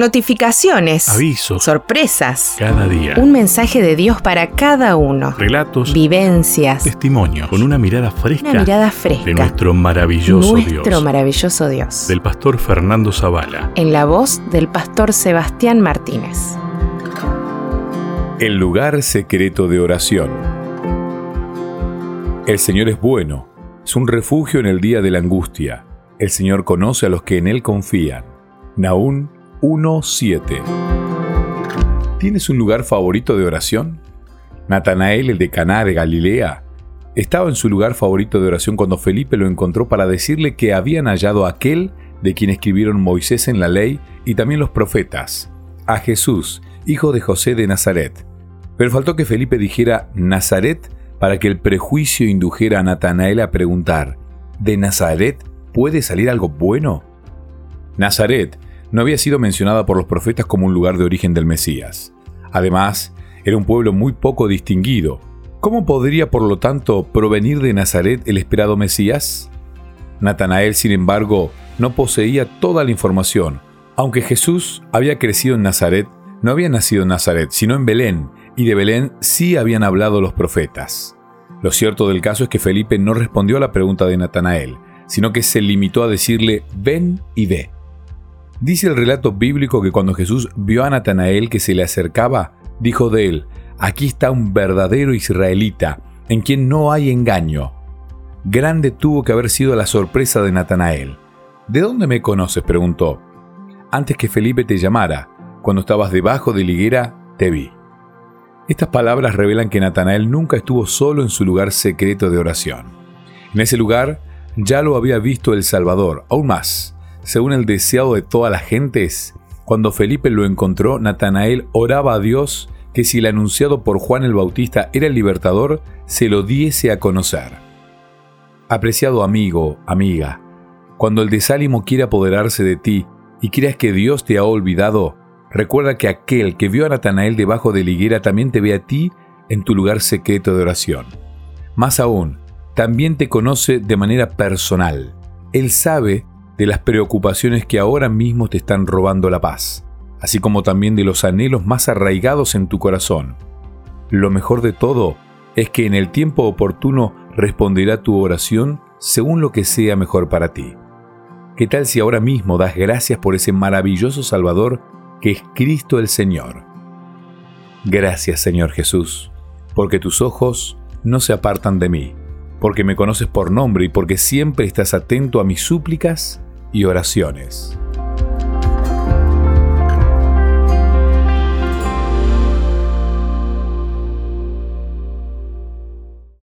Notificaciones. Avisos. Sorpresas. Cada día. Un mensaje de Dios para cada uno. Relatos. Vivencias. Testimonios. Con una mirada fresca. Una mirada fresca. De nuestro maravilloso Nuestro Dios. maravilloso Dios. Del pastor Fernando Zavala. En la voz del pastor Sebastián Martínez. El lugar secreto de oración. El Señor es bueno, es un refugio en el día de la angustia. El Señor conoce a los que en Él confían. Naún 1.7. ¿Tienes un lugar favorito de oración? Natanael, el de Caná de Galilea, estaba en su lugar favorito de oración cuando Felipe lo encontró para decirle que habían hallado a aquel de quien escribieron Moisés en la ley y también los profetas, a Jesús, hijo de José de Nazaret. Pero faltó que Felipe dijera Nazaret para que el prejuicio indujera a Natanael a preguntar, ¿de Nazaret puede salir algo bueno? Nazaret no había sido mencionada por los profetas como un lugar de origen del Mesías. Además, era un pueblo muy poco distinguido. ¿Cómo podría, por lo tanto, provenir de Nazaret el esperado Mesías? Natanael, sin embargo, no poseía toda la información. Aunque Jesús había crecido en Nazaret, no había nacido en Nazaret, sino en Belén, y de Belén sí habían hablado los profetas. Lo cierto del caso es que Felipe no respondió a la pregunta de Natanael, sino que se limitó a decirle, ven y ve. Dice el relato bíblico que cuando Jesús vio a Natanael que se le acercaba, dijo de él, aquí está un verdadero israelita, en quien no hay engaño. Grande tuvo que haber sido la sorpresa de Natanael. ¿De dónde me conoces? preguntó. Antes que Felipe te llamara, cuando estabas debajo de la higuera, te vi. Estas palabras revelan que Natanael nunca estuvo solo en su lugar secreto de oración. En ese lugar ya lo había visto el Salvador, aún más. Según el deseado de todas las gentes, cuando Felipe lo encontró, Natanael oraba a Dios que si el anunciado por Juan el Bautista era el libertador, se lo diese a conocer. Apreciado amigo, amiga, cuando el desánimo quiere apoderarse de ti y creas que Dios te ha olvidado, Recuerda que aquel que vio a Natanael debajo de la higuera también te ve a ti en tu lugar secreto de oración. Más aún, también te conoce de manera personal. Él sabe de las preocupaciones que ahora mismo te están robando la paz, así como también de los anhelos más arraigados en tu corazón. Lo mejor de todo es que en el tiempo oportuno responderá tu oración según lo que sea mejor para ti. ¿Qué tal si ahora mismo das gracias por ese maravilloso Salvador que es Cristo el Señor. Gracias Señor Jesús, porque tus ojos no se apartan de mí, porque me conoces por nombre y porque siempre estás atento a mis súplicas y oraciones.